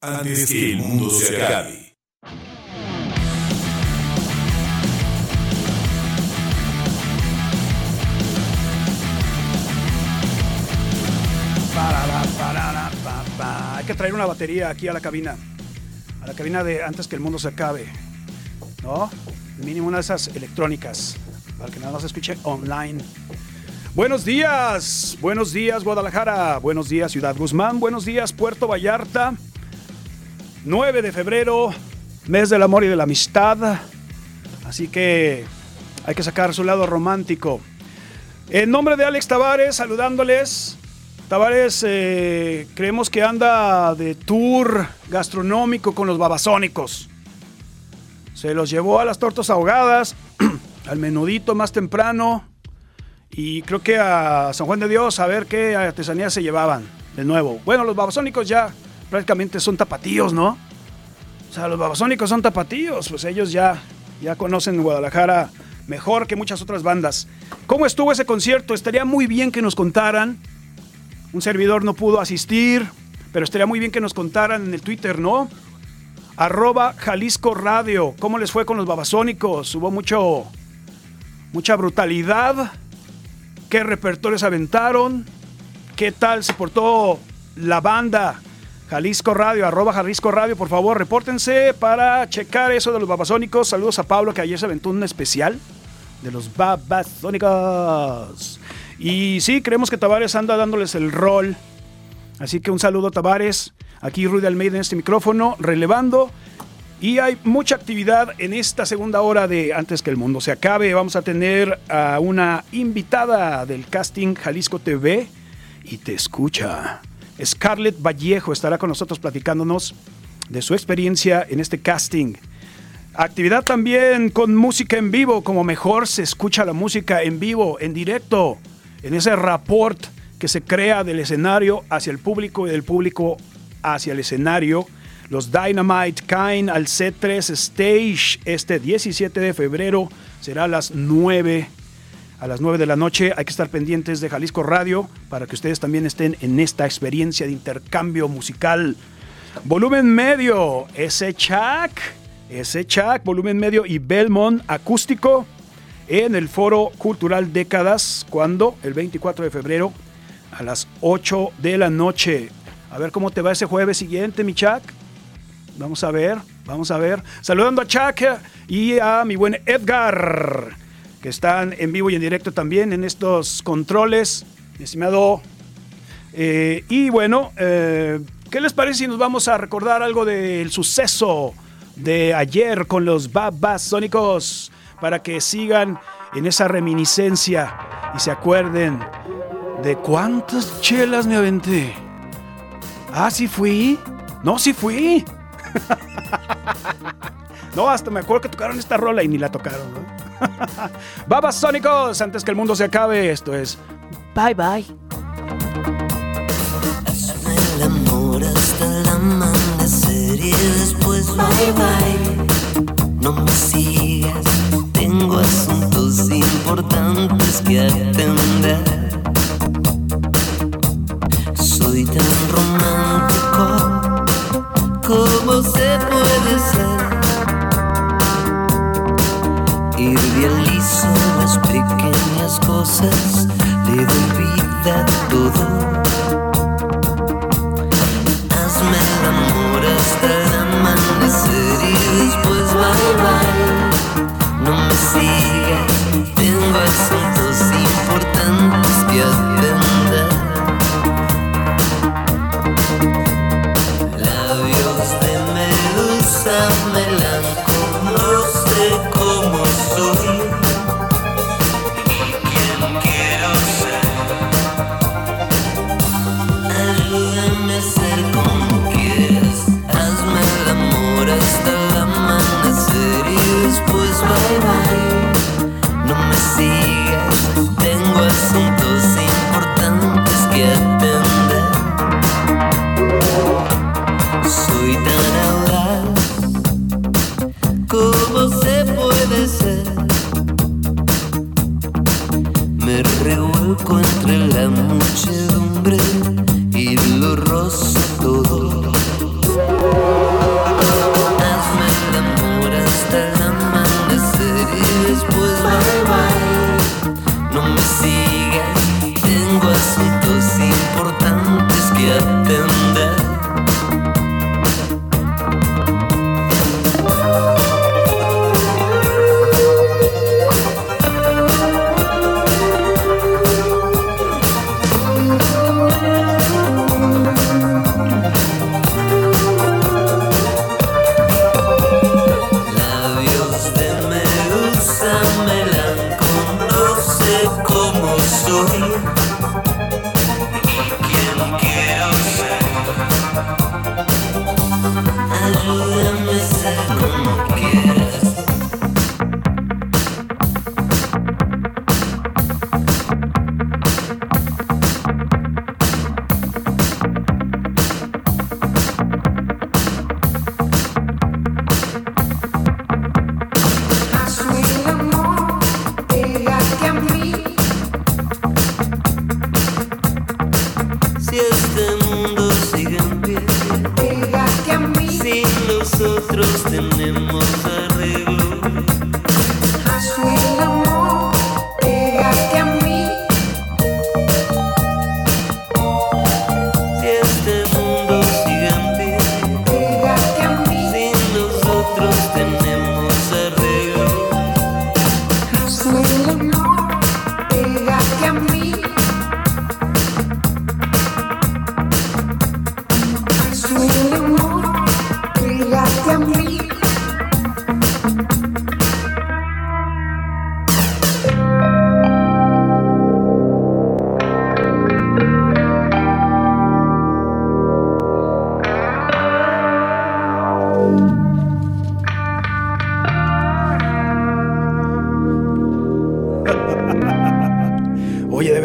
antes que el mundo se acabe. Hay que traer una batería aquí a la cabina. A la cabina de antes que el mundo se acabe. ¿No? Mínimo una de esas electrónicas. Para que nada más escuche online. Buenos días. Buenos días, Guadalajara. Buenos días, Ciudad Guzmán. Buenos días, Puerto Vallarta. 9 de febrero, mes del amor y de la amistad. Así que hay que sacar su lado romántico. En nombre de Alex Tavares, saludándoles. Tavares, eh, creemos que anda de tour gastronómico con los babasónicos. Se los llevó a las tortas ahogadas, al menudito más temprano. Y creo que a San Juan de Dios a ver qué artesanías se llevaban de nuevo. Bueno, los babasónicos ya prácticamente son tapatíos, ¿no? O sea, los babasónicos son tapatíos, pues ellos ya, ya conocen Guadalajara mejor que muchas otras bandas. ¿Cómo estuvo ese concierto? Estaría muy bien que nos contaran. Un servidor no pudo asistir, pero estaría muy bien que nos contaran en el Twitter, ¿no? Arroba Jalisco Radio. ¿Cómo les fue con los babasónicos? Hubo mucho, mucha brutalidad. ¿Qué repertorios aventaron? ¿Qué tal se portó la banda? Jalisco Radio, arroba Jalisco Radio, por favor, repórtense para checar eso de los babasónicos. Saludos a Pablo que ayer se aventó un especial de los babasónicos. Y sí, creemos que Tavares anda dándoles el rol. Así que un saludo Tavares. Aquí Rudy Almeida en este micrófono, relevando. Y hay mucha actividad en esta segunda hora de Antes que el mundo se acabe. Vamos a tener a una invitada del casting Jalisco TV y te escucha. Scarlett Vallejo estará con nosotros platicándonos de su experiencia en este casting. Actividad también con música en vivo, como mejor se escucha la música en vivo, en directo, en ese rapport que se crea del escenario hacia el público y del público hacia el escenario. Los Dynamite caen al C3 Stage este 17 de febrero, será a las 9 a las 9 de la noche. Hay que estar pendientes de Jalisco Radio para que ustedes también estén en esta experiencia de intercambio musical. Volumen medio, ese Chac, ese Chac, volumen medio y Belmont acústico en el Foro Cultural Décadas, cuando el 24 de febrero a las 8 de la noche. A ver cómo te va ese jueves siguiente, mi Chac. Vamos a ver, vamos a ver. Saludando a Chac y a mi buen Edgar que están en vivo y en directo también en estos controles, estimado. Eh, y bueno, eh, ¿qué les parece si nos vamos a recordar algo del suceso de ayer con los Babasónicos para que sigan en esa reminiscencia y se acuerden de cuántas chelas me aventé? Ah, sí fui. No, sí fui. no, hasta me acuerdo que tocaron esta rola y ni la tocaron, ¿no? Babasónicos, antes que el mundo se acabe, esto es Bye Bye. Hazme el amor hasta el amanecer y después bye bye.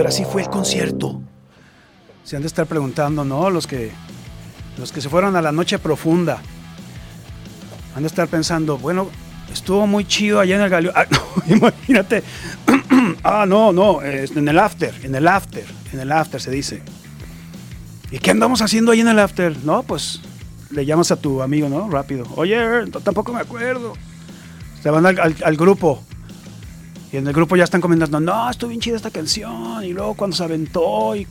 Así fue el concierto. Se han de estar preguntando, ¿no? Los que, los que se fueron a la noche profunda. Han de estar pensando, bueno, estuvo muy chido allá en el Galeón. Ah, no, imagínate. ah, no, no, en el after, en el after, en el after se dice. ¿Y qué andamos haciendo ahí en el after? No, pues le llamas a tu amigo, ¿no? Rápido. Oye, tampoco me acuerdo. Se van al grupo. Y en el grupo ya están comentando, no, estuvo bien chida esta canción. Y luego cuando se aventó y,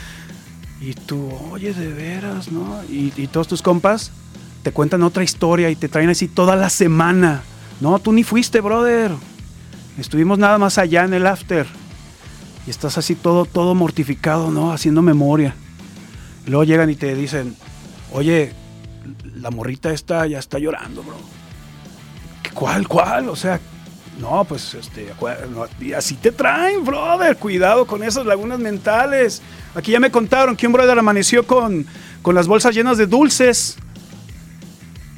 y tú, oye, de veras, ¿no? Y, todos tus compas te cuentan otra historia y te traen así toda la semana. No, tú ni fuiste, brother. Estuvimos nada más allá en el after. Y estás así todo, todo mortificado, ¿no? Haciendo memoria. Luego llegan y te dicen, oye, la morrita esta ya está llorando, bro. ¿Qué- ¿Cuál, cuál? O sea, no, pues este, así te traen, brother. Cuidado con esas lagunas mentales. Aquí ya me contaron que un brother amaneció con, con las bolsas llenas de dulces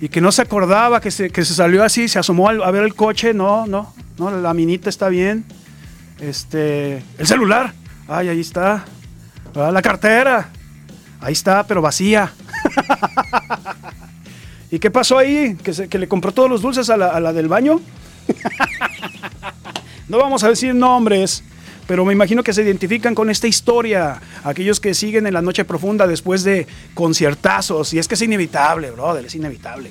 y que no se acordaba, que se, que se salió así, se asomó a ver el coche. No, no, no, la minita está bien. Este, el celular. Ay, ahí está. Ah, la cartera. Ahí está, pero vacía. ¿Y qué pasó ahí? ¿Que, que le compró todos los dulces a la, a la del baño? No vamos a decir nombres, pero me imagino que se identifican con esta historia. Aquellos que siguen en la noche profunda después de conciertazos. Y es que es inevitable, brother, es inevitable.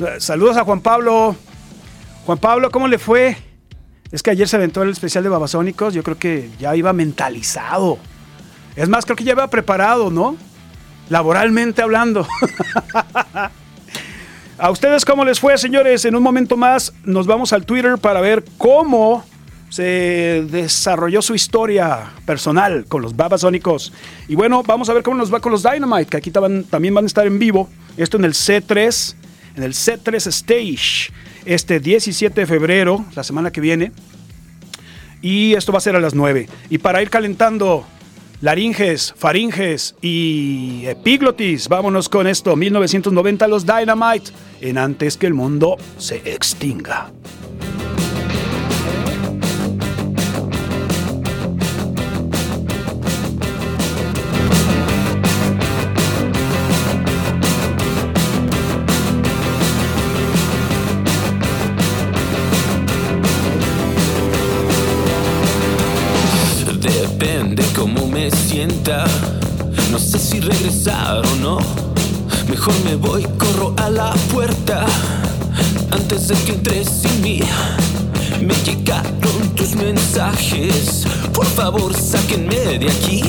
Eh, Saludos a Juan Pablo. Juan Pablo, ¿cómo le fue? Es que ayer se aventó el especial de Babasónicos. Yo creo que ya iba mentalizado. Es más, creo que ya iba preparado, ¿no? Laboralmente hablando. ¿A ustedes cómo les fue, señores? En un momento más nos vamos al Twitter para ver cómo se desarrolló su historia personal con los Babasónicos. Y bueno, vamos a ver cómo nos va con los Dynamite, que aquí también van a estar en vivo. Esto en el C3, en el C3 Stage, este 17 de febrero, la semana que viene. Y esto va a ser a las 9. Y para ir calentando laringes, faringes y epiglotis, vámonos con esto. 1990 los Dynamite, en antes que el mundo se extinga. No sé si regresar o no. Mejor me voy, corro a la puerta. Antes de que entres sin mí. Me llegaron tus mensajes. Por favor, sáquenme de aquí.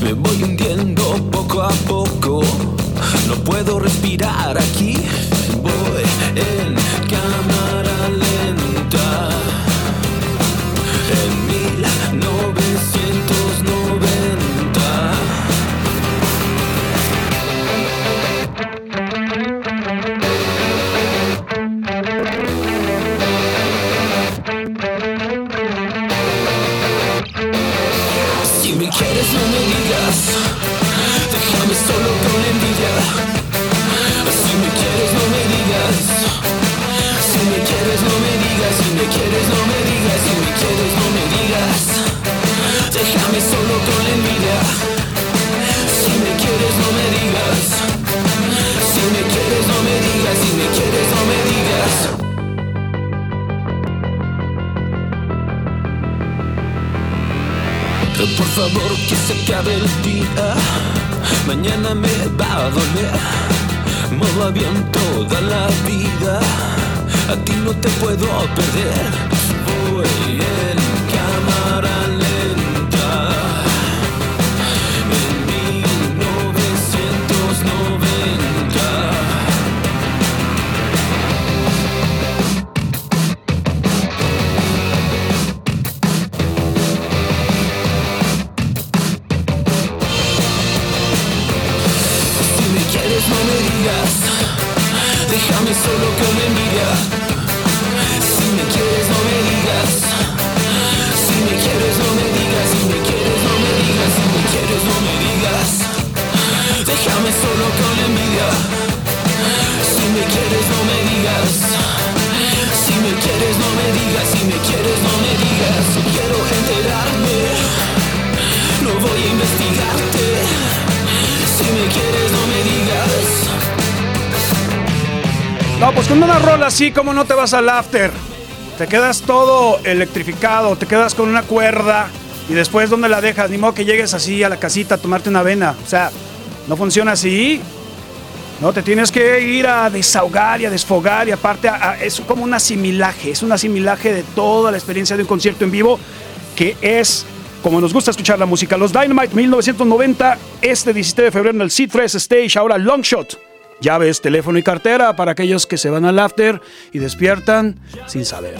Me voy hundiendo poco a poco. No puedo respirar aquí. Voy en Si día Mañana me va a doler modo avión toda la vida. A ti no te puedo perder. Voy en así, como no te vas al after? Te quedas todo electrificado, te quedas con una cuerda y después ¿dónde la dejas? Ni modo que llegues así a la casita a tomarte una avena. O sea, no funciona así. No, te tienes que ir a desahogar y a desfogar y aparte a- es como un asimilaje, es un asimilaje de toda la experiencia de un concierto en vivo que es como nos gusta escuchar la música. Los Dynamite 1990, este 17 de febrero en el Seed Fresh Stage, ahora Longshot. Llaves, teléfono y cartera para aquellos que se van al after y despiertan sin saber.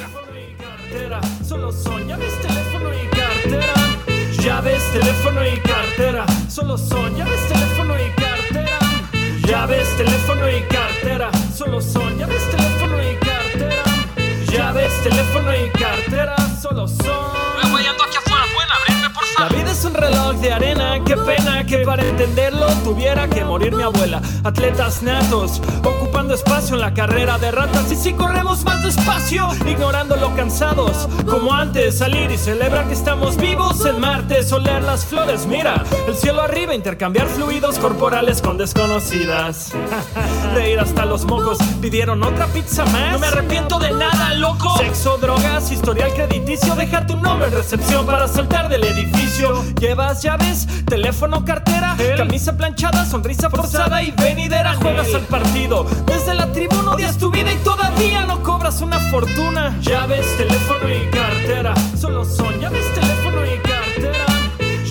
Es un reloj de arena, qué pena que para entenderlo tuviera que morir mi abuela. Atletas natos, ocupando espacio en la carrera de ratas. Y si corremos más despacio, ignorando lo cansados. Como antes, salir y celebrar que estamos vivos en Marte, solear las flores. Mira, el cielo arriba, intercambiar fluidos corporales con desconocidas. Reír hasta los mocos, pidieron otra pizza más. No me arrepiento de nada, loco. Sexo, drogas, historial crediticio, deja tu nombre en recepción para saltar del edificio. Llevas llaves, teléfono, cartera, camisa planchada, sonrisa forzada y venidera. Juegas al partido. Desde la tribuna odias tu vida y todavía no cobras una fortuna. Llaves, teléfono y cartera. Solo son llaves, teléfono y cartera.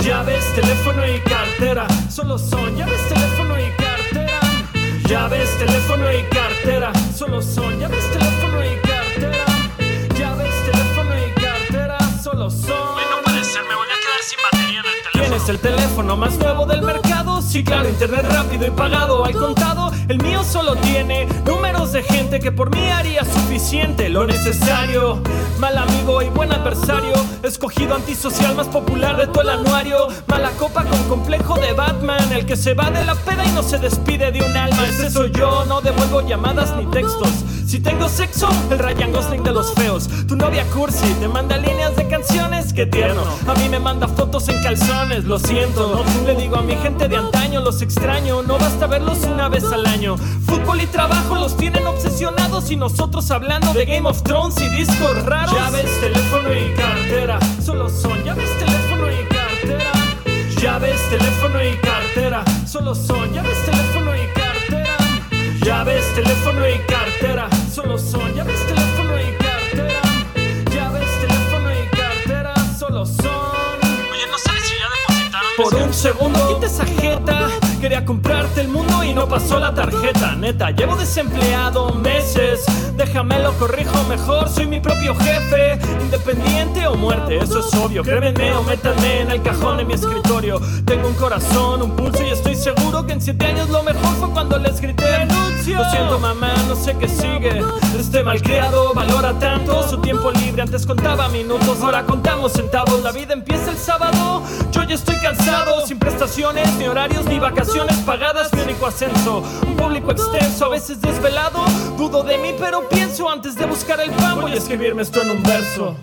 Llaves, teléfono y cartera. Solo son llaves, teléfono y cartera. Llaves, teléfono y cartera. Solo son llaves, teléfono y cartera. Llaves, teléfono y cartera. Solo son. El teléfono. ¿Tienes el teléfono más nuevo del mercado? Sí, claro, internet rápido y pagado al contado. El mío solo tiene números de gente que por mí haría suficiente lo necesario. Mal amigo y buen adversario. Escogido antisocial más popular de todo el anuario. Mala copa con complejo de Batman. El que se va de la peda y no se despide de un alma. Ese soy yo, no devuelvo llamadas ni textos. Si tengo sexo, el Ryan Gosling de los feos. Tu novia Cursi te manda líneas de canciones, qué tierno. A mí me manda fotos en calzones, lo siento. No le digo a mi gente de antaño, los extraño. No basta verlos una vez al año. Fútbol y trabajo los tienen obsesionados y nosotros hablando de Game of Thrones y discos raros. Llaves, teléfono y cartera. Solo son llaves, teléfono y cartera. Llaves, teléfono y cartera. Solo son llaves, teléfono y cartera. Llaves, teléfono y cartera. Solo son llaves, teléfono y cartera. Llaves, teléfono y cartera. Solo son. Oye, no sabes si ya depositaron. Por un segundo, quita esa jeta. Quería comprarte el mundo y no pasó la tarjeta. Neta, llevo desempleado meses. Déjame lo corrijo mejor. Soy mi propio jefe. Independiente o muerte, eso es obvio. Créeme o métanme en el cajón de mi escritorio. Tengo un corazón, un pulso y estoy seguro que en siete años lo mejor fue cuando les grité. Lo siento, mamá, no sé qué sigue. Este malcriado valora tanto su tiempo libre. Antes contaba minutos, ahora contamos centavos. La vida empieza el sábado. Yo ya estoy cansado, sin prestaciones, ni horarios, ni vacaciones pagadas. Mi único ascenso, un público extenso, a veces desvelado. Dudo de mí, pero pienso antes de buscar el pan. Voy a escribirme esto en un verso.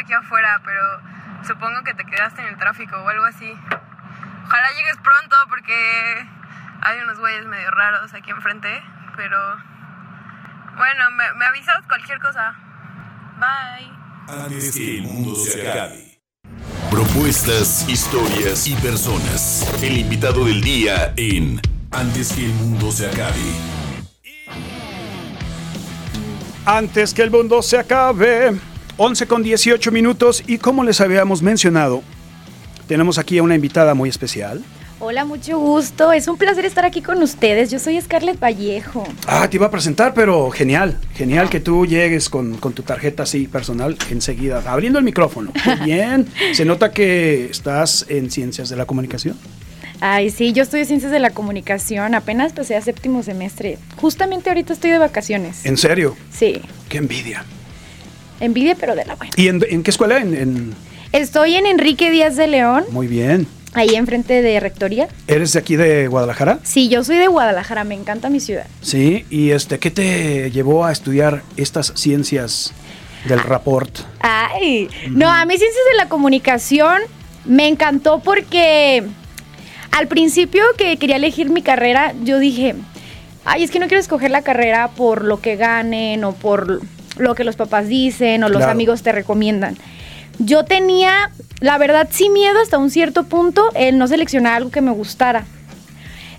Aquí afuera, pero supongo que te quedaste en el tráfico o algo así. Ojalá llegues pronto porque hay unos güeyes medio raros aquí enfrente, pero bueno, me, me avisas cualquier cosa. Bye. Antes que el mundo se acabe. Propuestas, historias y personas. El invitado del día en Antes que el mundo se acabe. Antes que el mundo se acabe. 11 con 18 minutos y como les habíamos mencionado, tenemos aquí a una invitada muy especial. Hola, mucho gusto. Es un placer estar aquí con ustedes. Yo soy Scarlett Vallejo. Ah, te iba a presentar, pero genial, genial que tú llegues con, con tu tarjeta así personal enseguida, abriendo el micrófono. Qué Bien, se nota que estás en ciencias de la comunicación. Ay, sí, yo estudio Ciencias de la Comunicación. Apenas pasé a séptimo semestre. Justamente ahorita estoy de vacaciones. ¿En serio? Sí, Qué envidia. Envidia, pero de la buena. ¿Y en, en qué escuela? En, en- Estoy en Enrique Díaz de León, Muy bien. ahí enfrente de Rectoría. ¿Eres de aquí de Guadalajara? Sí, yo soy de Guadalajara, me encanta mi ciudad. Sí. ¿Y este qué te llevó a estudiar estas ciencias del rapport? Ay, no, a mí Ciencias de la Comunicación me encantó porque al principio que quería elegir mi carrera, yo dije, ay, es que no quiero escoger la carrera por lo que ganen o por lo que los papás dicen o los Claro. amigos te recomiendan. Yo tenía, la verdad, sí miedo hasta un cierto punto el no seleccionar algo que me gustara.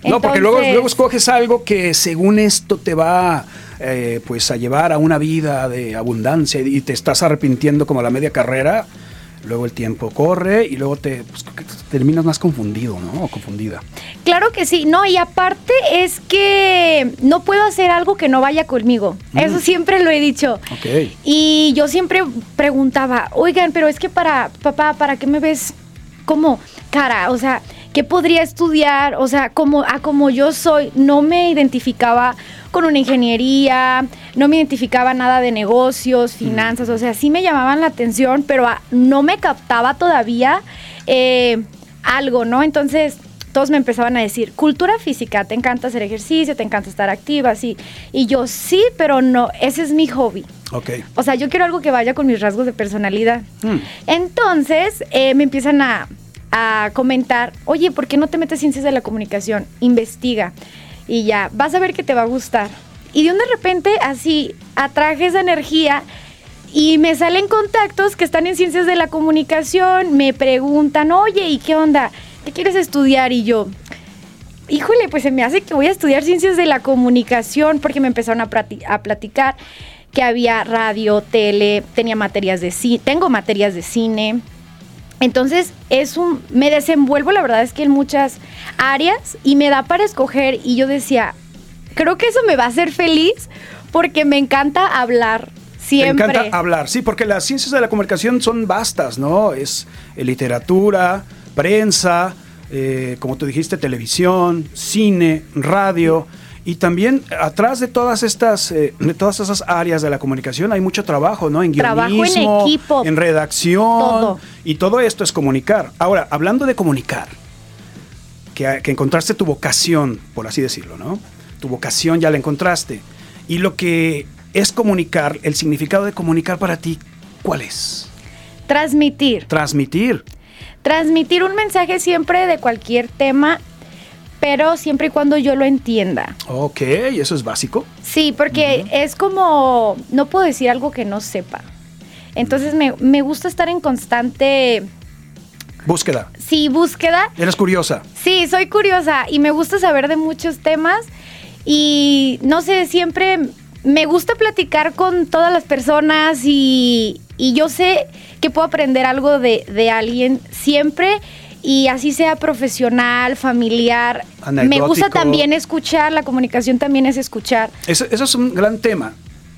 No, porque luego, luego escoges algo que según esto te va eh, pues a llevar a una vida de abundancia y te estás arrepintiendo como a la media carrera. Luego el tiempo corre y luego te pues, que terminas más confundido, ¿no? O confundida. Claro que sí, no, y aparte es que no puedo hacer algo que no vaya conmigo. Eso siempre lo he dicho. Ok. Y yo siempre preguntaba, oigan, pero es que para, papá, ¿para qué me ves como cara? O sea, ¿qué podría estudiar? O sea, como, a como yo soy, no me identificaba con una ingeniería, no me identificaba nada de negocios, finanzas, o sea, sí me llamaban la atención, pero ah, no me captaba todavía eh, algo, ¿no? Entonces todos me empezaban a decir, cultura física, te encanta hacer ejercicio, te encanta estar activa, sí. Y yo, sí, pero no, ese es mi hobby. Ok. O sea, yo quiero algo que vaya con mis rasgos de personalidad. Hmm. Entonces, eh, me empiezan a, a comentar, oye, ¿por qué no te metes ciencias de la comunicación? Investiga. Y ya, vas a ver que te va a gustar. Y de un de repente, así, atraje esa energía y me salen contactos que están en ciencias de la comunicación, me preguntan, oye, ¿y qué onda? ¿Qué quieres estudiar? Y yo, híjole, pues se me hace que voy a estudiar ciencias de la comunicación porque me empezaron a, a platicar que había radio, tele, tenía materias de cine, tengo materias de cine. Entonces, es un me desenvuelvo, la verdad es que en muchas áreas y me da para escoger y yo decía, creo que eso me va a hacer feliz porque me encanta hablar siempre. Me encanta hablar, sí, porque las ciencias de la comunicación son vastas, ¿no? Es eh, literatura, prensa, eh, como tú dijiste, televisión, cine, radio. Y también atrás de todas estas, eh, de todas esas áreas de la comunicación hay mucho trabajo, ¿no? En Trabajo en guionismo, equipo. en redacción. Todo. Y todo esto es comunicar. Ahora, hablando de comunicar, que, que encontraste tu vocación, por así decirlo, ¿no? Tu vocación ya la encontraste. Y lo que es comunicar, el significado de comunicar para ti, ¿cuál es? Transmitir. Transmitir. Transmitir un mensaje siempre de cualquier tema, pero siempre y cuando yo lo entienda. Ok, eso es básico. Sí, porque es como, no puedo decir algo que no sepa. Entonces me, me gusta estar en constante, Búsqueda. sí, búsqueda. Eres curiosa. Sí, soy curiosa y me gusta saber de muchos temas y no sé, siempre me gusta platicar con todas las personas y, y yo sé que puedo aprender algo de, de alguien siempre y así sea profesional, familiar. Me gusta también escuchar, la comunicación también es escuchar. Eso, eso es un gran tema,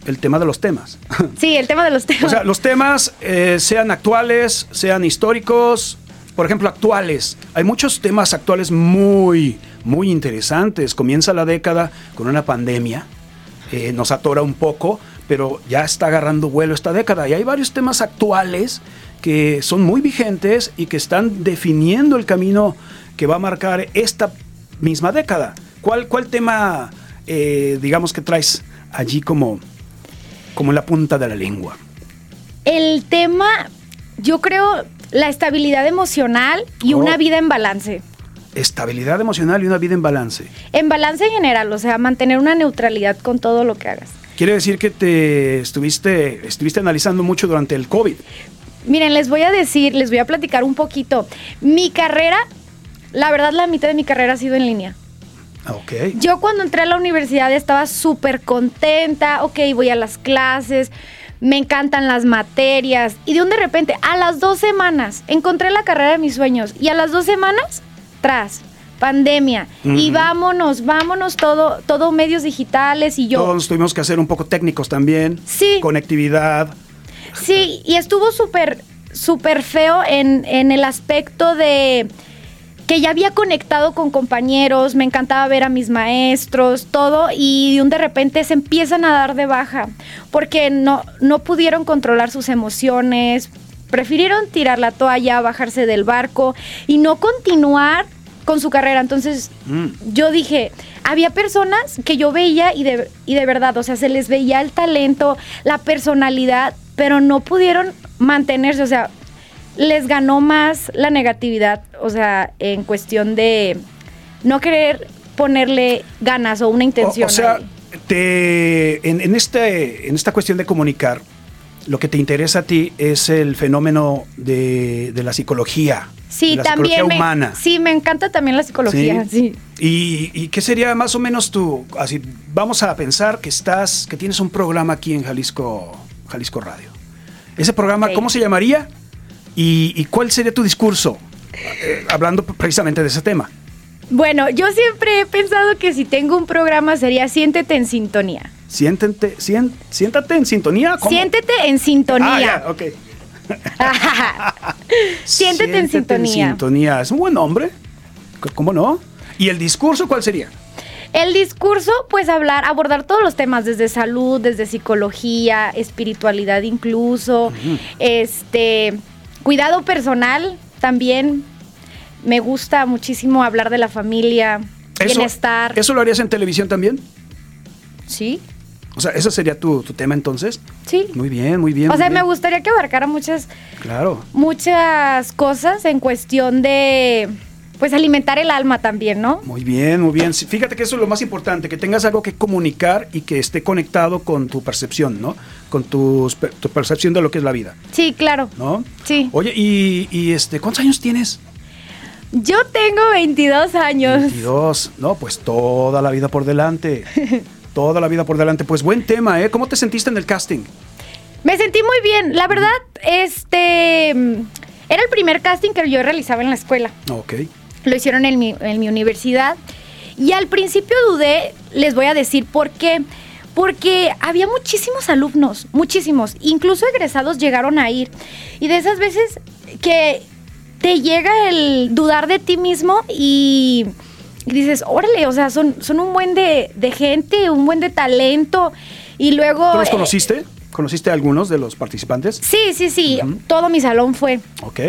el tema de los temas. Sí, el tema de los temas. O sea, los temas, eh, sean actuales, sean históricos, por ejemplo, actuales. Hay muchos temas actuales muy, muy interesantes. Comienza la década con una pandemia, eh, nos atora un poco, pero ya está agarrando vuelo esta década. Y hay varios temas actuales que son muy vigentes y que están definiendo el camino que va a marcar esta misma década. ¿Cuál, cuál tema, eh, digamos, que traes allí como, como la punta de la lengua? El tema, yo creo, la estabilidad emocional y Oh. una vida en balance. Estabilidad emocional y una vida en balance. En balance en general, o sea, mantener una neutralidad con todo lo que hagas. Quiere decir que te estuviste, estuviste analizando mucho durante el COVID. Miren, les voy a decir, les voy a platicar un poquito. Mi carrera, la verdad, la mitad de mi carrera ha sido en línea. Ok. Yo cuando entré a la universidad estaba súper contenta, ok, voy a las clases, me encantan las materias y de un de repente a las dos semanas encontré la carrera de mis sueños y a las dos semanas, tras, pandemia y vámonos, vámonos todo, todo medios digitales y yo... Todos tuvimos que hacer un poco técnicos también. Sí. Conectividad. Sí, y estuvo súper, súper feo en, en el aspecto de que ya había conectado con compañeros, me encantaba ver a mis maestros, todo, y de un de repente se empiezan a dar de baja, porque no, no pudieron controlar sus emociones, prefirieron tirar la toalla, bajarse del barco y no continuar con su carrera. Entonces Mm. yo dije, había personas que yo veía y de, y de verdad, o sea, se les veía el talento, la personalidad, pero no pudieron mantenerse, o sea, les ganó más la negatividad, o sea, en cuestión de no querer ponerle ganas o una intención. o sea, te, en, en este, en esta cuestión de comunicar, lo que te interesa a ti es el fenómeno de, de la psicología. sí, de la también psicología me, humana. sí, me encanta también la psicología, sí. ¿Y, y qué sería más o menos tu, así, vamos a pensar que estás, que tienes un programa aquí en Jalisco, Jalisco Radio. Ese programa. ¿cómo se llamaría? ¿Y, y cuál sería tu discurso? Eh, hablando precisamente de ese tema. Bueno, yo siempre he pensado que si tengo un programa sería Siéntete en sintonía. Siéntete, sien- siéntate en sintonía. ¿cómo? Siéntete en sintonía. Ah, ok. Siéntete en sintonía. sintonía. Es un buen nombre. ¿Cómo no? ¿Y el discurso cuál sería? El discurso, pues hablar, abordar todos los temas, desde salud, desde psicología, espiritualidad incluso, este, cuidado personal también. Me gusta muchísimo hablar de la familia, bienestar. ¿Eso lo harías en televisión también? Sí, O sea, ese sería tu, tu tema entonces. sí. Muy bien, muy bien. o muy sea, bien. me gustaría que abarcara muchas, Claro. muchas cosas en cuestión de, pues alimentar el alma también, ¿no? Muy bien, muy bien. Fíjate que eso es lo más importante, que tengas algo que comunicar y que esté conectado con tu percepción, ¿no? Con tu percepción de lo que es la vida, Sí, claro. ¿no? Sí. Oye, y, y, este, ¿cuántos años tienes? Yo tengo 22 años. 22. No, pues toda la vida por delante. toda la vida por delante. Pues buen tema, ¿eh? ¿Cómo te sentiste en el casting? Me sentí muy bien. La verdad, este era el primer casting que yo realizaba en la escuela. Ok. Lo hicieron en mi, en mi universidad. Y al principio dudé, les voy a decir por qué. Porque había muchísimos alumnos, muchísimos. Incluso egresados llegaron a ir. Y de esas veces que te llega el dudar de ti mismo y, dices, órale, o sea, son, son un buen de, de gente, un buen de talento. Y luego... ¿Tú los eh, conociste? ¿Conociste a algunos de los participantes? Sí, sí, sí. Todo mi salón fue. Ok.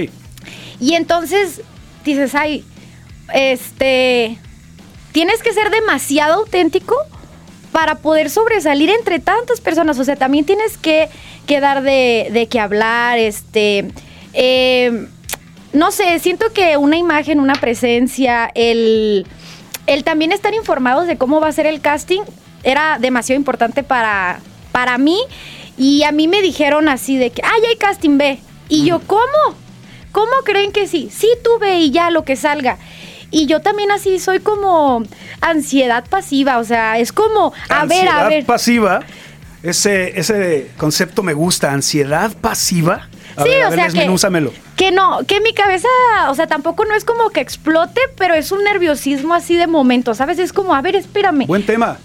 Y entonces dices, ay, este, tienes que ser demasiado auténtico para poder sobresalir entre tantas personas. O sea, también tienes que, que dar de, de qué hablar, este, eh, no sé, siento que una imagen, una presencia, el, el también estar informados de cómo va a ser el casting era demasiado importante para, para mí. Y a mí me dijeron así de que, ay, hay casting, ve. Y yo, ¿cómo? ¿Cómo creen que sí? Sí, tú ve y ya lo que salga. Y yo también así soy como ansiedad pasiva, o sea, es como, a ver, a Ansiedad ver. pasiva. Ese, ese concepto me gusta. Ansiedad pasiva. A sí, ver, a o ver, sea que, que no, que mi cabeza, o sea, tampoco no es como que explote, pero es un nerviosismo así de momento, ¿sabes? Es como, a ver, espérame. Buen tema.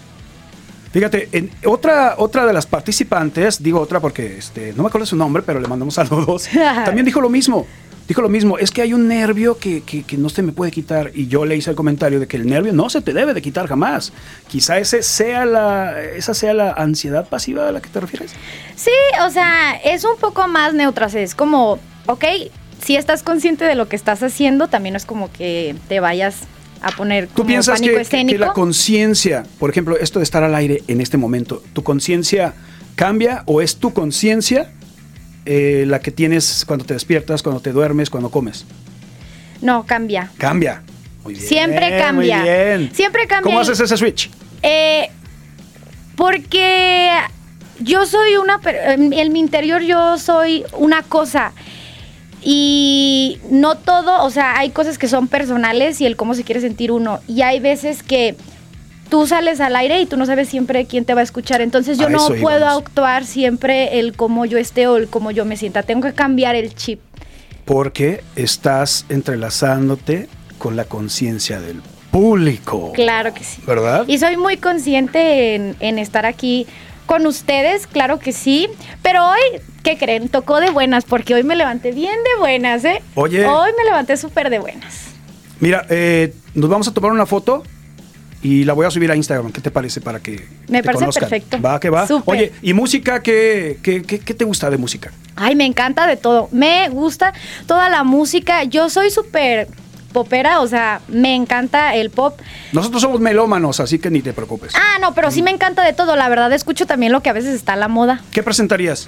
Fíjate, en otra, otra de las participantes, digo otra porque este, no me acuerdo su nombre, pero le mandamos saludos, también dijo lo mismo. Dijo lo mismo, es que hay un nervio que, que- que no se me puede quitar. Y yo le hice el comentario de que el nervio no se te debe de quitar jamás. Quizá ese sea la, esa sea la ansiedad pasiva a la que te refieres. Sí, o sea, es un poco más neutra, es como, ok, si estás consciente de lo que estás haciendo, también es como que te vayas a poner ¿Tú como piensas pánico que, que- que escénico. la conciencia, por ejemplo, esto de estar al aire en este momento, tu conciencia cambia o es tu conciencia eh, la que tienes cuando te despiertas, cuando te duermes, cuando comes? No, cambia. Cambia. Muy bien, Siempre cambia. Muy bien. Siempre cambia ¿Cómo haces ese switch? Eh, porque yo soy una, en mi interior yo soy una cosa y no todo, o sea, hay cosas que son personales y el cómo se quiere sentir uno y hay veces que tú sales al aire y tú no sabes siempre quién te va a escuchar, entonces yo A no puedo íbamos. actuar siempre el cómo yo esté o el cómo yo me sienta, tengo que cambiar el chip. Porque estás entrelazándote con la conciencia del público. Claro que sí. ¿Verdad? Y soy muy consciente en, en estar aquí con ustedes, claro que sí. Pero hoy, ¿qué creen? Tocó de buenas, porque hoy me levanté bien de buenas, ¿eh? Oye. Hoy me levanté súper de buenas. Mira, eh, nos vamos a tomar una foto y la voy a subir a Instagram. ¿Qué te parece para que Me te parece conozcan? perfecto. Va, que va. Súper. Oye, ¿y música qué, qué, qué- qué te gusta de música? Ay, me encanta de todo. Me gusta toda la música. Yo soy súper popera, o sea, me encanta el pop. Nosotros somos melómanos, así que ni te preocupes. Ah, no, pero sí me encanta de todo. La verdad, escucho también lo que a veces está a la moda. ¿Qué presentarías?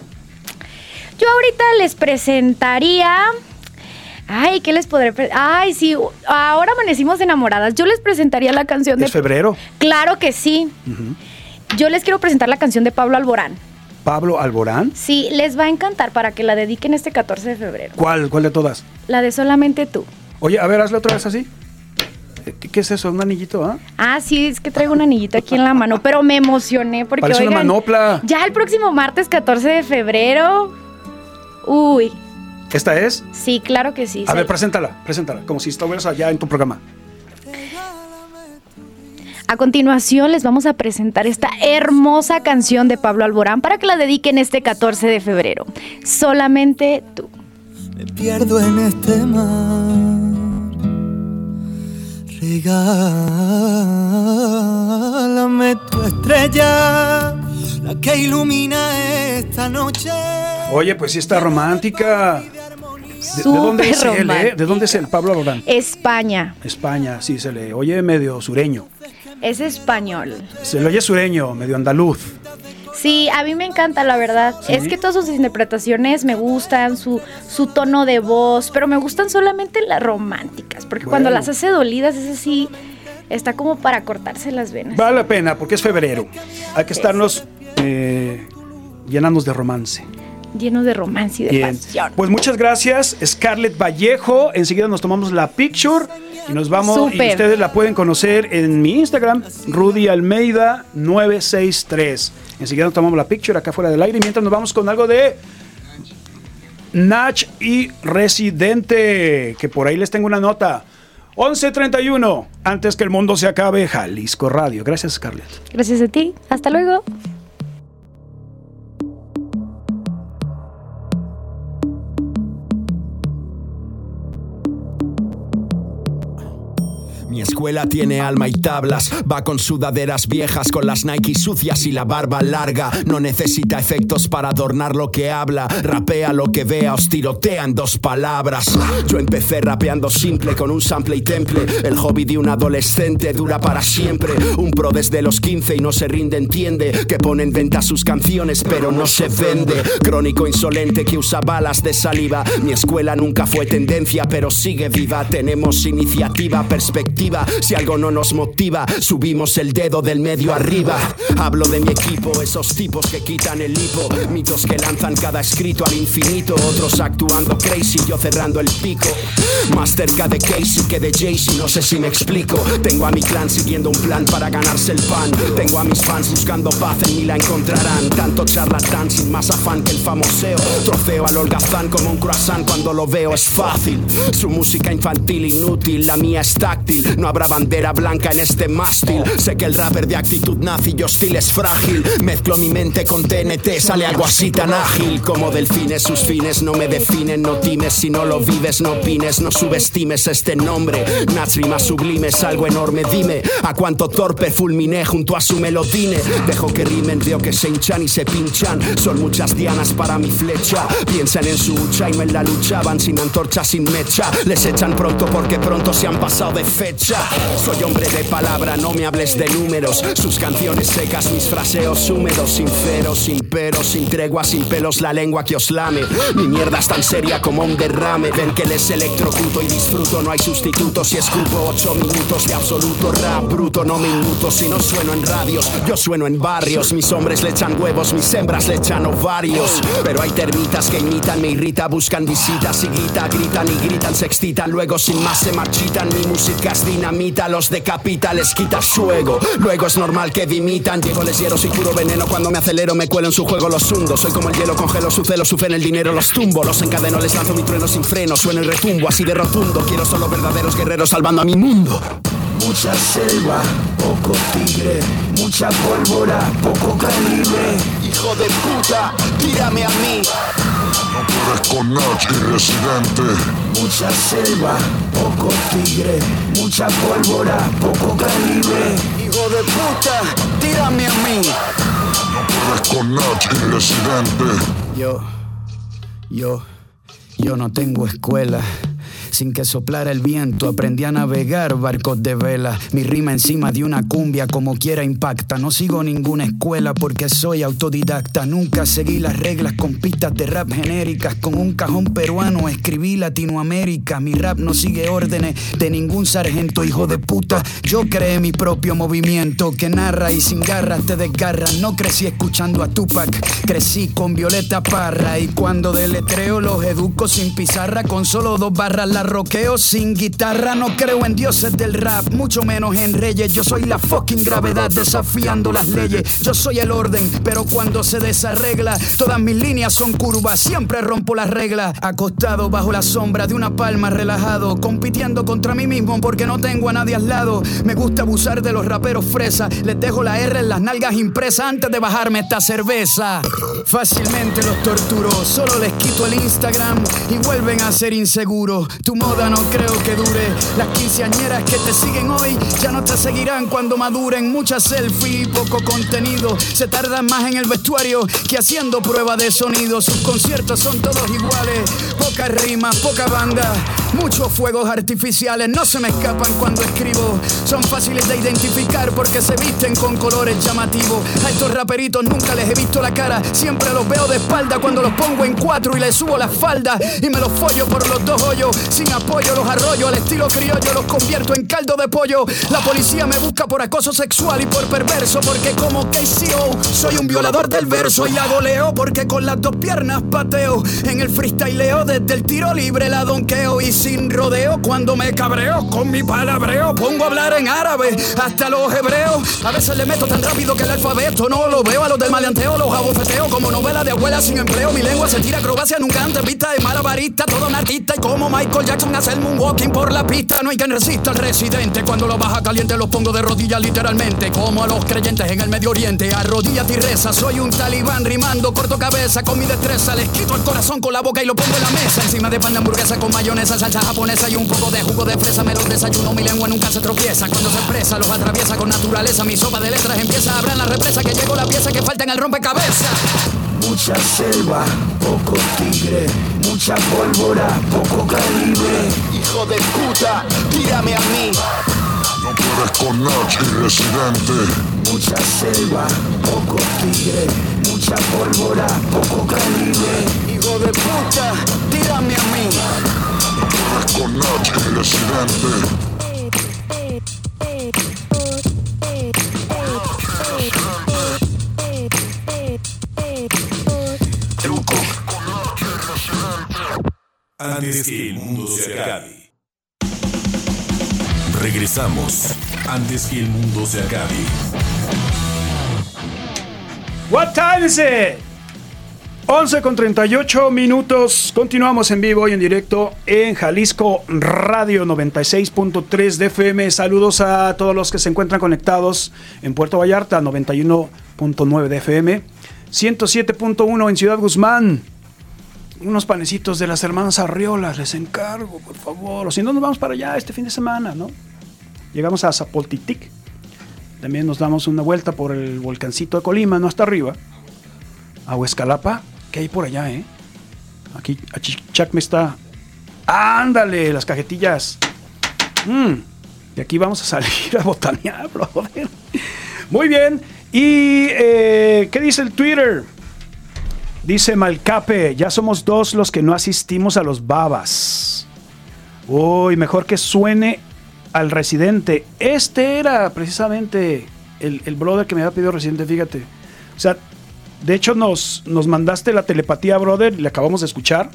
Yo ahorita les presentaría. Ay, ¿qué les podré Ay, sí, ahora amanecimos enamoradas. Yo les presentaría la canción de. Es febrero. Claro que sí. Yo les quiero presentar la canción de Pablo Alborán. Pablo Alborán. Sí, les va a encantar para que la dediquen este 14 de febrero. ¿Cuál? ¿Cuál de todas? La de Solamente tú. Oye, a ver, hazle otra vez así. ¿Qué, es eso? ¿Un anillito? ah? Ah, sí, es que traigo un anillito aquí en la mano, pero me emocioné porque Parece una oigan, manopla. ya el próximo martes 14 de febrero. Uy, ¿Esta es? sí, claro que sí. A ver, preséntala, preséntala, como si estuvieras allá en tu programa. A continuación les vamos a presentar esta hermosa canción de Pablo Alborán para que la dediquen este 14 de febrero. Solamente tú. Me pierdo en este mar. Regálame tu estrella, la que ilumina esta noche. Oye, pues sí está romántica. ¿De, de dónde es él, eh? ¿De dónde es el Pablo Alborán? España. España, sí, se le oye medio sureño. Es español. Se le oye sureño, medio andaluz. Sí, a mí me encanta, la verdad. ¿Sí? Es que todas sus interpretaciones me gustan, su, su tono de voz, pero me gustan solamente las románticas, porque cuando las hace dolidas es así, está como para cortarse las venas. Vale la pena porque es febrero. Hay que estarnos eh, llenándonos de romance. Llenos de romance y de Bien. pasión. Pues muchas gracias, Scarlett Vallejo. Enseguida nos tomamos la picture y nos vamos. Y ustedes la pueden conocer en mi Instagram, Rudy Almeida 963. Enseguida nos tomamos la picture acá fuera del aire. Y mientras nos vamos con algo de Nach y Residente, que por ahí les tengo una nota. 11.31, antes que el mundo se acabe, Jalisco Radio. Gracias, Scarlett. Gracias a ti. Hasta luego. Escuela tiene alma y tablas, va con sudaderas viejas, con las Nike sucias y la barba larga. No necesita efectos para adornar lo que habla, rapea lo que vea, os tirotea en dos palabras. Yo empecé rapeando simple con un sample y temple. El hobby de un adolescente dura para siempre. Un pro desde los 15 y no se rinde, entiende que pone en venta sus canciones, pero no se vende. Crónico insolente que usa balas de saliva. Mi escuela nunca fue tendencia, pero sigue viva. Tenemos iniciativa, perspectiva. Si algo no nos motiva, subimos el dedo del medio arriba. Hablo de mi equipo, esos tipos que quitan el hipo. Mitos que lanzan cada escrito al infinito. Otros actuando crazy, yo cerrando el pico. Más cerca de Casey que de Jay-Z, no sé si me explico. Tengo a mi clan siguiendo un plan para ganarse el pan. Tengo a mis fans buscando paz, en mí la encontrarán. Tanto charlatán sin más afán que el famoseo. Trofeo al holgazán como un croissant cuando lo veo es fácil. Su música infantil inútil, la mía es táctil. No habrá bandera blanca en este mástil. Sé que el rapper de actitud nazi y hostil es frágil. Mezclo mi mente con TNT, sale algo así tan ágil. Como delfines, sus fines no me definen. No times si no lo vives, no opines, no subestimes este nombre. Nats rimas sublimes, algo enorme, dime. A cuánto torpe fulminé junto a su melodine. Dejo que rimen, veo que se hinchan y se pinchan. Son muchas dianas para mi flecha. Piensan en su hucha y me la luchaban sin antorcha, sin mecha. Les echan pronto porque pronto se han pasado de fecha. Soy hombre de palabra, no me hables de números. Sus canciones secas, mis fraseos húmedos, sinceros, sin peros, sin tregua, sin pelos, la lengua que os lame. Mi mierda es tan seria como un derrame. Ven que les electrocuto y disfruto, no hay sustituto. Si escupo ocho minutos de absoluto rap bruto, no me inmuto si no sueno en radios. Yo sueno en barrios, mis hombres le echan huevos, mis hembras le echan ovarios. Pero hay termitas que imitan, me irrita, buscan visitas y grita, gritan y gritan, se excitan, luego sin más se marchitan. Mi música es dinamita, los decapita, les quita su ego. Luego es normal que dimitan, llego les hiero, soy puro veneno. Cuando me acelero, me cuelo en su juego, los hundo. Soy como el hielo, congelo su celo, su fe en el dinero, los tumbo. Los encadeno, les lanzo mi trueno sin freno, sueno y retumbo, así de rotundo. Quiero solo verdaderos guerreros salvando a mi mundo. Mucha selva, poco tigre, mucha pólvora, poco calibre. Hijo de puta, tírame a mí. No puedes con Nach y Residente. Mucha selva, poco tigre, mucha pólvora, poco calibre. Hijo de puta, tírame a mí. No puedes con Nach Residente. Yo, yo, yo no tengo escuela. Sin que soplara el viento, aprendí a navegar barcos de vela. Mi rima encima de una cumbia, como quiera impacta. No sigo ninguna escuela porque soy autodidacta. Nunca seguí las reglas con pistas de rap genéricas. Con un cajón peruano escribí Latinoamérica. Mi rap no sigue órdenes de ningún sargento, hijo de puta. Yo creé mi propio movimiento que narra y sin garras te desgarra. No crecí escuchando a Tupac, crecí con Violeta Parra. Y cuando deletreo los educo sin pizarra, con solo dos barras la roqueo sin guitarra. No creo en dioses del rap, mucho menos en reyes. Yo soy la fucking gravedad desafiando las leyes. Yo soy el orden, pero cuando se desarregla, todas mis líneas son curvas. Siempre rompo las reglas. Acostado bajo la sombra de una palma, relajado, compitiendo contra mí mismo porque no tengo a nadie al lado. Me gusta abusar de los raperos fresa. Les dejo la R en las nalgas impresas antes de bajarme esta cerveza. Fácilmente los torturo, solo les quito el Instagram y vuelven a ser inseguros. Tu moda no creo que dure. Las quinceañeras que te siguen hoy ya no te seguirán cuando maduren. Muchas selfies, poco contenido. Se tardan más en el vestuario que haciendo prueba de sonido. Sus conciertos son todos iguales. Pocas rimas, poca banda. Muchos fuegos artificiales no se me escapan cuando escribo. Son fáciles de identificar porque se visten con colores llamativos. A estos raperitos nunca les he visto la cara. Siempre los veo de espalda cuando los pongo en cuatro y les subo la falda. Y me los follo por los dos hoyos. Sin apoyo los arroyo al estilo criollo. Los convierto en caldo de pollo. La policía me busca por acoso sexual y por perverso. Porque como KCO soy un violador del verso. Y la goleo porque con las dos piernas pateo. En el freestyleo desde el tiro libre la donqueo. Y sin rodeo cuando me cabreo con mi palabreo. Pongo a hablar en árabe hasta los hebreos. A veces le meto tan rápido que el alfabeto no lo veo. A los del maleanteo los abofeteo como novela de abuela sin empleo. Mi lengua se tira acrobacia nunca antes vista de malabarista. Todo un y como Michael Jackson hace el moonwalking por la pista. No hay quien resista al residente. Cuando lo baja caliente los pongo de rodillas literalmente. Como a los creyentes en el Medio Oriente. Arrodíllate y reza. Soy un talibán rimando corto cabeza con mi destreza. Les quito el corazón con la boca y lo pongo en la mesa. Encima de pan de hamburguesa con mayonesa, salsa japonesa y un poco de jugo de fresa. Me los desayuno, mi lengua nunca se tropieza. Cuando se expresa, los atraviesa con naturaleza. Mi sopa de letras empieza a abrir la represa. Que llegó la pieza que falta en el rompecabezas. Mucha selva, poco tigre, mucha pólvora, poco calibre. Hijo de puta, tírame a mí. No puedes con Nach y Residente. Mucha selva, poco tigre, mucha pólvora, poco calibre. Hijo de puta, tírame a mí. No puedes con Nach y Residente. Antes que el mundo se acabe. Regresamos antes que el mundo se acabe. What time is it? 11 con 38 minutos. Continuamos en vivo y en directo en Jalisco Radio 96.3 de FM. Saludos a todos los que se encuentran conectados en Puerto Vallarta 91.9 de FM. 107.1 en Ciudad Guzmán. Unos panecitos de las hermanas Arriolas, les encargo, por favor. O si no, nos vamos para allá este fin de semana, ¿no? Llegamos a Zapoltitic. También nos damos una vuelta por el volcancito de Colima, no hasta arriba. A Huescalapa, que hay por allá, ¿eh? Aquí, Chuck me está. ¡Ándale! Las cajetillas. Mm. De aquí vamos a salir a botanear, brother. Muy bien. ¿Y eh, qué dice el Twitter? Dice Malcape, ya somos dos los que no asistimos a los babas. Uy, mejor que suene al residente. Este era precisamente el, el brother que me había pedido residente, fíjate. O sea, de hecho nos, nos mandaste la telepatía, brother, le acabamos de escuchar.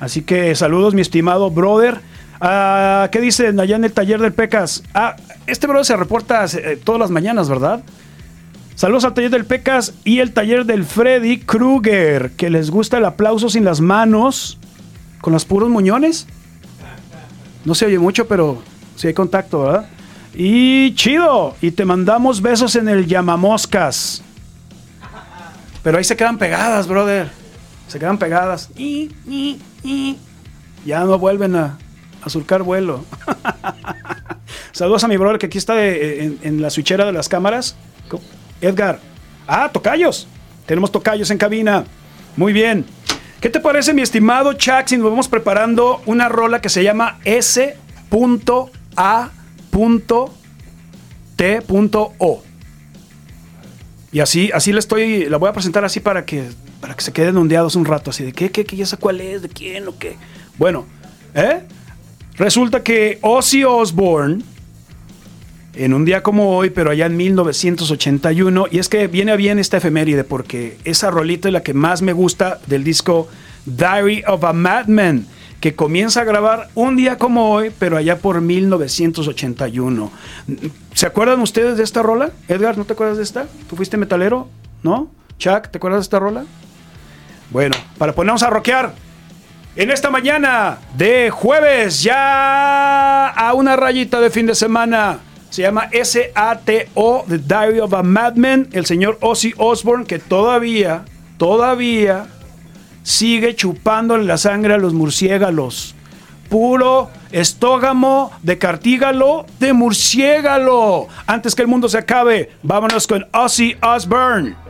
Así que saludos, mi estimado brother. Ah, ¿Qué dicen allá en el taller del Pecas? Ah, este brother se reporta eh, todas las mañanas, ¿verdad? Saludos al taller del Pecas y el taller del Freddy Krueger, que les gusta el aplauso sin las manos, con los puros muñones. No se oye mucho, pero sí hay contacto, ¿verdad? Y chido, y te mandamos besos en el llamamoscas. Pero ahí se quedan pegadas, brother. Se quedan pegadas. Ya no vuelven a, a surcar vuelo. Saludos a mi brother que aquí está de- en, en la switchera de las cámaras. Edgar. Ah, tocayos. Tenemos tocayos en cabina. Muy bien. ¿Qué te parece, mi estimado Chuck, si nos vamos preparando una rola que se llama S.A.T.O? Y así, así le estoy, la voy a presentar así para que, para que se queden ondeados un rato, así de qué, qué, qué, ya sé cuál es, de quién o qué. Bueno, ¿eh? Resulta que Ozzy Osbourne, en un día como hoy, pero allá en 1981, y es que viene bien esta efeméride porque esa rolita es la que más me gusta del disco Diary of a Madman, que comienza a grabar un día como hoy, pero allá por 1981. ¿Se acuerdan ustedes de esta rola? Edgar, ¿no te acuerdas de esta? ¿Tú fuiste metalero? ¿No? Chuck, ¿te acuerdas de esta rola? Bueno, para ponernos a rockear. En esta mañana de jueves, ya a una rayita de fin de semana, se llama S.A.T.O. The Diary of a Madman, el señor Ozzy Osbourne, que todavía, todavía sigue chupándole la sangre a los murciélagos. Puro estógamo de cartígalo de murciélago. Antes que el mundo se acabe, vámonos con Ozzy Osbourne.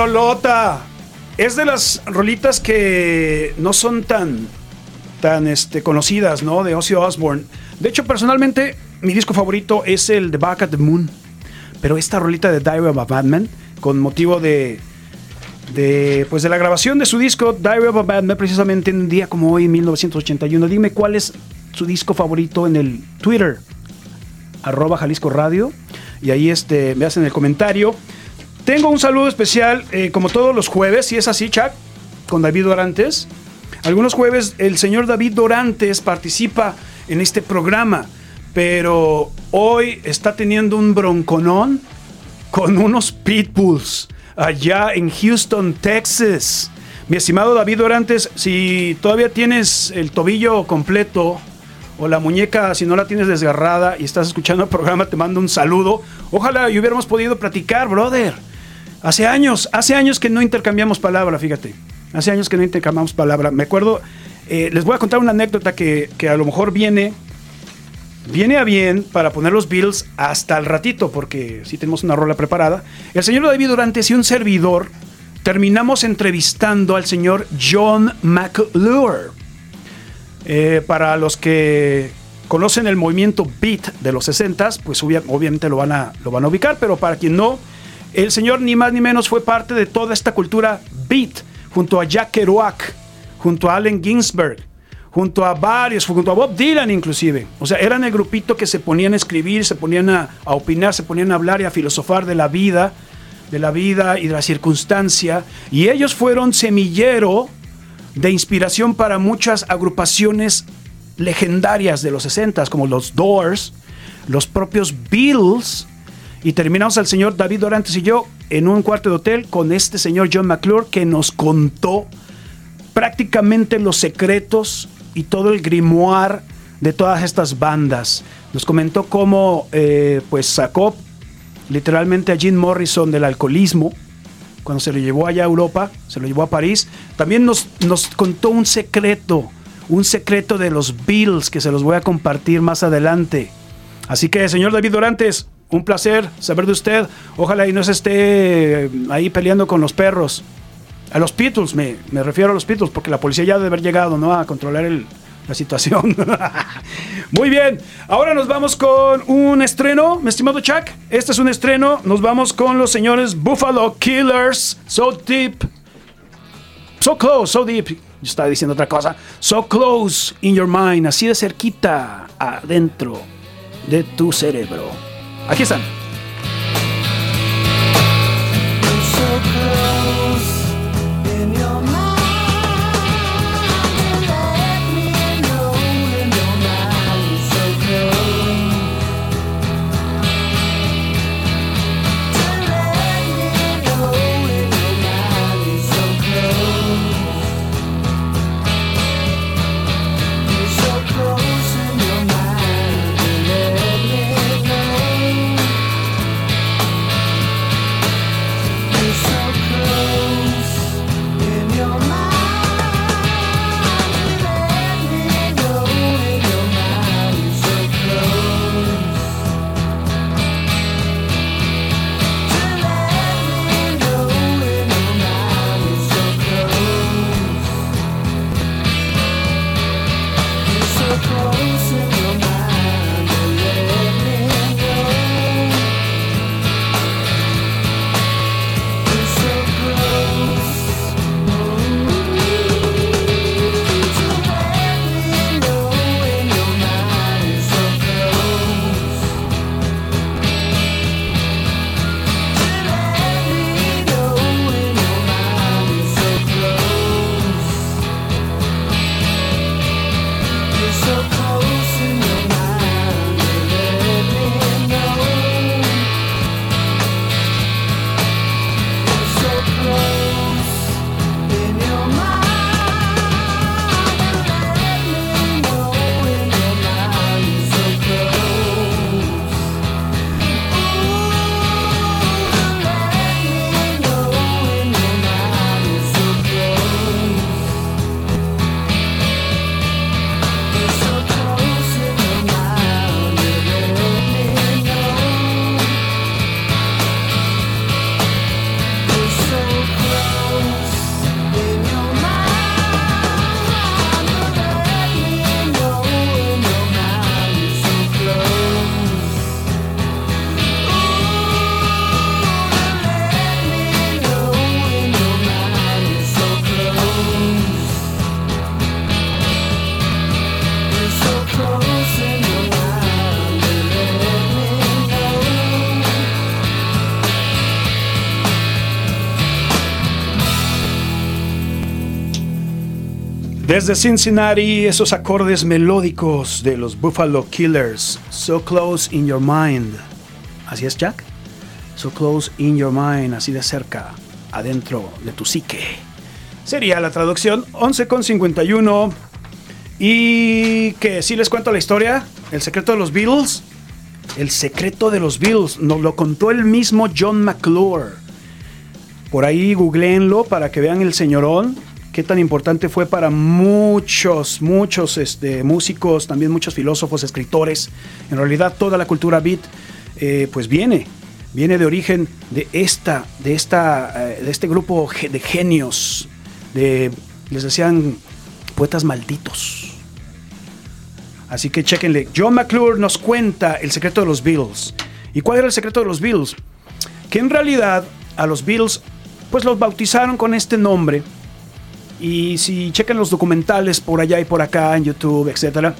Rolota! Es de las rolitas que no son tan, tan este, conocidas, ¿no? De Ozzy Osbourne. De hecho, personalmente, mi disco favorito es el de Back at the Moon. Pero esta rolita de Diary of a Batman, con motivo de, de, pues de la grabación de su disco Diary of a Batman, precisamente en un día como hoy, 1981. Dime cuál es su disco favorito en el Twitter, arroba Jalisco Radio. Y ahí este, me hacen el comentario. Tengo un saludo especial, eh, como todos los jueves, si es así, Chuck, con David Dorantes. Algunos jueves el señor David Dorantes participa en este programa, pero hoy está teniendo un bronconón con unos pitbulls allá en Houston, Texas. Mi estimado David Dorantes, si todavía tienes el tobillo completo o la muñeca, si no la tienes desgarrada y estás escuchando el programa, te mando un saludo. Ojalá y hubiéramos podido platicar, brother. Hace años, hace años que no intercambiamos palabra, fíjate. Hace años que no intercambiamos palabra. Me acuerdo, eh, les voy a contar una anécdota que, que, a lo mejor viene, viene a bien para poner los Bills hasta el ratito, porque sí tenemos una rola preparada. El señor David Durante y un servidor terminamos entrevistando al señor John McClure. Eh, para los que conocen el movimiento beat de los 60 pues obviamente lo van, a, lo van a ubicar, pero para quien no, el señor ni más ni menos fue parte de toda esta cultura beat, junto a Jack Kerouac, junto a Allen Ginsberg, junto a varios, junto a Bob Dylan inclusive. O sea, eran el grupito que se ponían a escribir, se ponían a, opinar, se ponían a hablar y a filosofar de la vida, de la vida y de la circunstancia. Y ellos fueron semillero de inspiración para muchas agrupaciones legendarias de los 60, como los Doors, los propios Beatles, y terminamos al señor David Dorantes y yo en un cuarto de hotel con este señor John McClure que nos contó prácticamente los secretos y todo el grimoire de todas estas bandas. Nos comentó cómo eh, pues sacó literalmente a Jim Morrison del alcoholismo, cuando se lo llevó allá a Europa, se lo llevó a París, también nos, nos contó un secreto, un secreto de los Beatles que se los voy a compartir más adelante. Así que, señor David Dorantes, un placer saber de usted. Ojalá y no se esté ahí peleando con los perros. A los Beatles, me, me refiero a los Beatles, porque la policía ya debe haber llegado ¿no? a controlar el, la situación. Muy bien, ahora nos vamos con un estreno, mi estimado Chuck. Este es un estreno. Nos vamos con los señores Buffalo Killers. So deep. So close, so deep. Yo estaba diciendo otra cosa. So close in your mind. Así de cerquita adentro de tu cerebro. Aquí están. Desde Cincinnati, esos acordes melódicos de los Buffalo Killers. So close in your mind. ¿Así es, Jack? So close in your mind, así de cerca, adentro de tu psique. Sería la traducción 11,51. Y que si les cuento la historia, el secreto de los Beatles. El secreto de los Beatles nos lo contó el mismo John McClure. Por ahí googleenlo para que vean el señorón qué tan importante fue para muchos, muchos este, músicos, también muchos filósofos, escritores. En realidad toda la cultura beat eh, pues viene, viene de origen de esta, de esta, eh, de este grupo de genios, de, les decían poetas malditos. Así que chequenle. John McClure nos cuenta el secreto de los Beatles. ¿Y cuál era el secreto de los Beatles? Que en realidad a los Beatles pues los bautizaron con este nombre. Y si chequen los documentales por allá y por acá en YouTube, etcétera,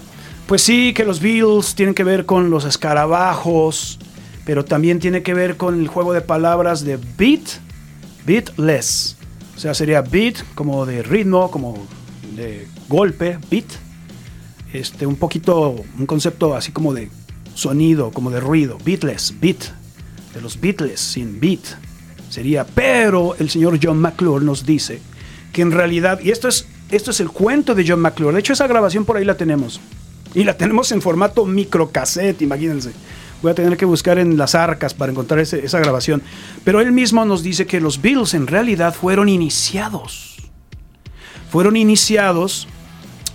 pues sí que los Beatles tienen que ver con los escarabajos, pero también tiene que ver con el juego de palabras de beat, beatless. O sea, sería beat como de ritmo, como de golpe, beat. Este, un poquito, un concepto así como de sonido, como de ruido, beatless, beat, de los Beatles sin beat sería, pero el señor John McClure nos dice que en realidad, y esto es, esto es el cuento de John McClure, de hecho esa grabación por ahí la tenemos, y la tenemos en formato microcassette, imagínense. Voy a tener que buscar en las arcas para encontrar esa grabación. Pero él mismo nos dice que los Beatles en realidad fueron iniciados. Fueron iniciados,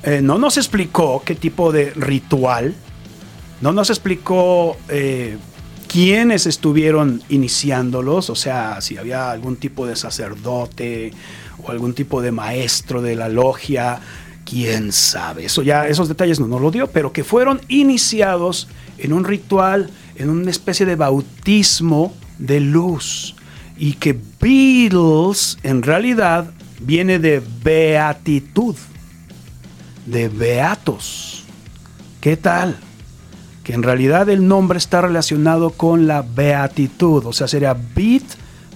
eh, no nos explicó qué tipo de ritual, no nos explicó eh, quiénes estuvieron iniciándolos, o sea, si había algún tipo de sacerdote o algún tipo de maestro de la logia, quién sabe. Eso ya, esos detalles no nos lo dio, pero que fueron iniciados en un ritual, en una especie de bautismo de luz. Y que Beatles en realidad viene de beatitud, de beatos. ¿Qué tal? que en realidad el nombre está relacionado con la beatitud, o sea, sería beat,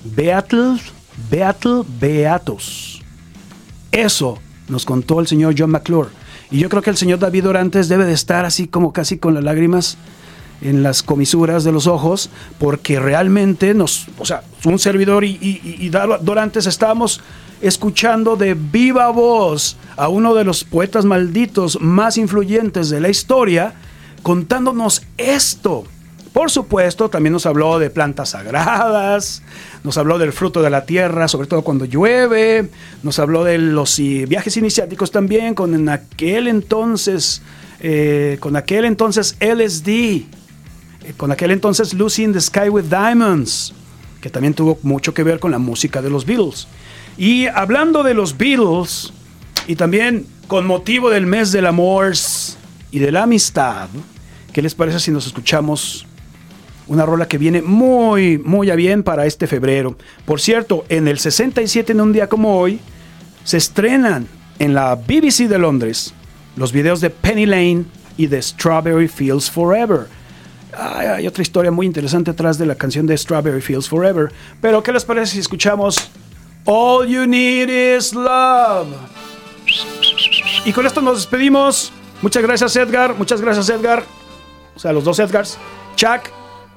beatle, beatle, beatos. Eso nos contó el señor John McClure. Y yo creo que el señor David Orantes debe de estar así como casi con las lágrimas en las comisuras de los ojos, porque realmente nos, o sea, un servidor y, y, Dorantes estábamos escuchando de viva voz a uno de los poetas malditos más influyentes de la historia, contándonos esto. Por supuesto, también nos habló de plantas sagradas, nos habló del fruto de la tierra, sobre todo cuando llueve, nos habló de los viajes iniciáticos también, con aquel entonces, eh, con aquel entonces LSD, eh, con aquel entonces Lucy in the Sky with Diamonds, que también tuvo mucho que ver con la música de los Beatles. Y hablando de los Beatles, y también con motivo del mes del amor, y de la amistad, ¿qué les parece si nos escuchamos una rola que viene muy, muy a bien para este febrero? Por cierto, en el 67, en un día como hoy, se estrenan en la BBC de Londres los videos de Penny Lane y de Strawberry Fields Forever. hay otra historia muy interesante atrás de la canción de Strawberry Fields Forever. Pero, ¿qué les parece si escuchamos All You Need Is Love? Y con esto nos despedimos. Muchas gracias Edgar, muchas gracias Edgar. O sea, los dos Edgars. Chuck,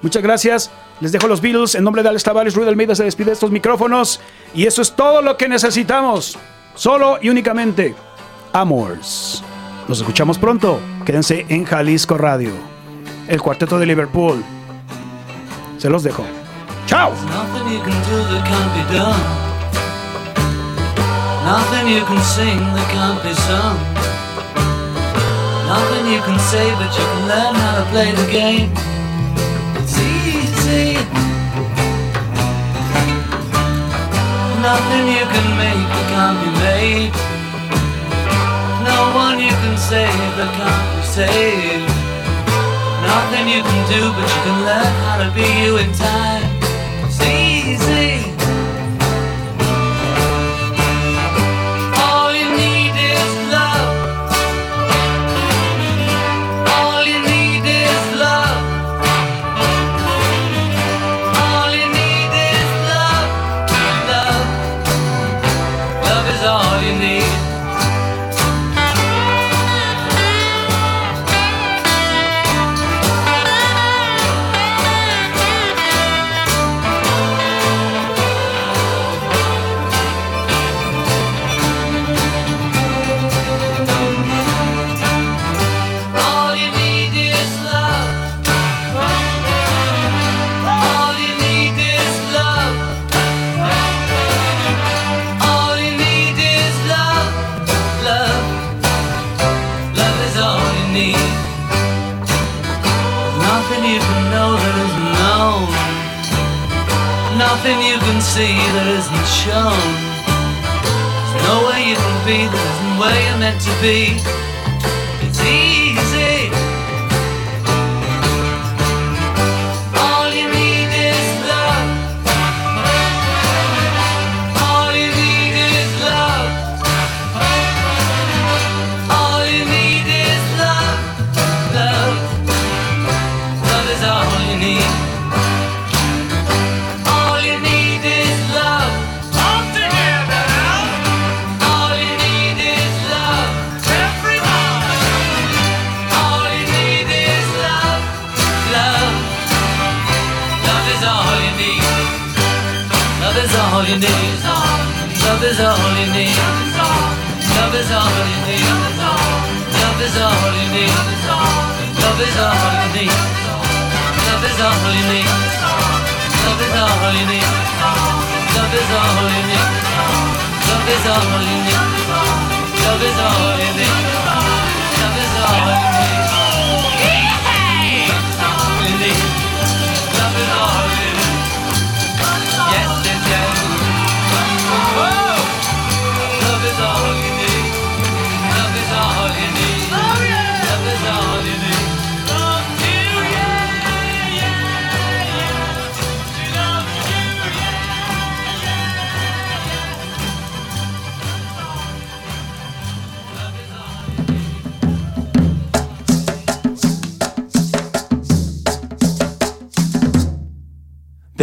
muchas gracias. Les dejo los Beatles. En nombre de Alex Tavares, Ruiz Almeida se despide de estos micrófonos. Y eso es todo lo que necesitamos. Solo y únicamente Amors. Nos escuchamos pronto. Quédense en Jalisco Radio. El cuarteto de Liverpool. Se los dejo. ¡Chao! Nothing you can sing that can't be sung. Nothing you can say, but you can learn how to play the game. Nothing you can make that can't be made. No one you can save that can't be saved. Nothing you can do, but you can learn how to be you in time. It's easy.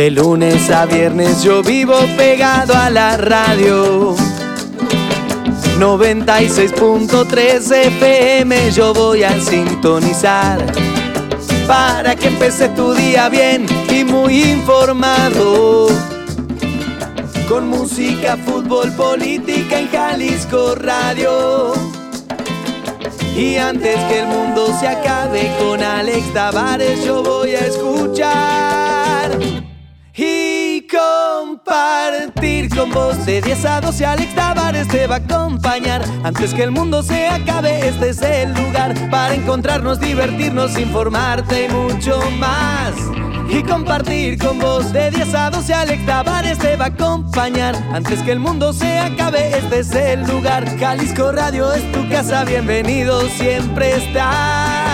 De lunes a viernes yo vivo pegado a la radio. 96.3 FM yo voy a sintonizar para que empece tu día bien y muy informado. Con música, fútbol, política en Jalisco Radio. Y antes que el mundo se acabe con Alex Tavares yo voy a escuchar compartir con vos. De 10 a 12 Alex Tavares te va a acompañar. Antes que el mundo se acabe este es el lugar para encontrarnos divertirnos informarte y mucho más. Y compartir con vos. De 10 a 12 Alex Tavares te va a acompañar. Antes que el mundo se acabe este es el lugar. Jalisco Radio es tu casa bienvenido siempre estás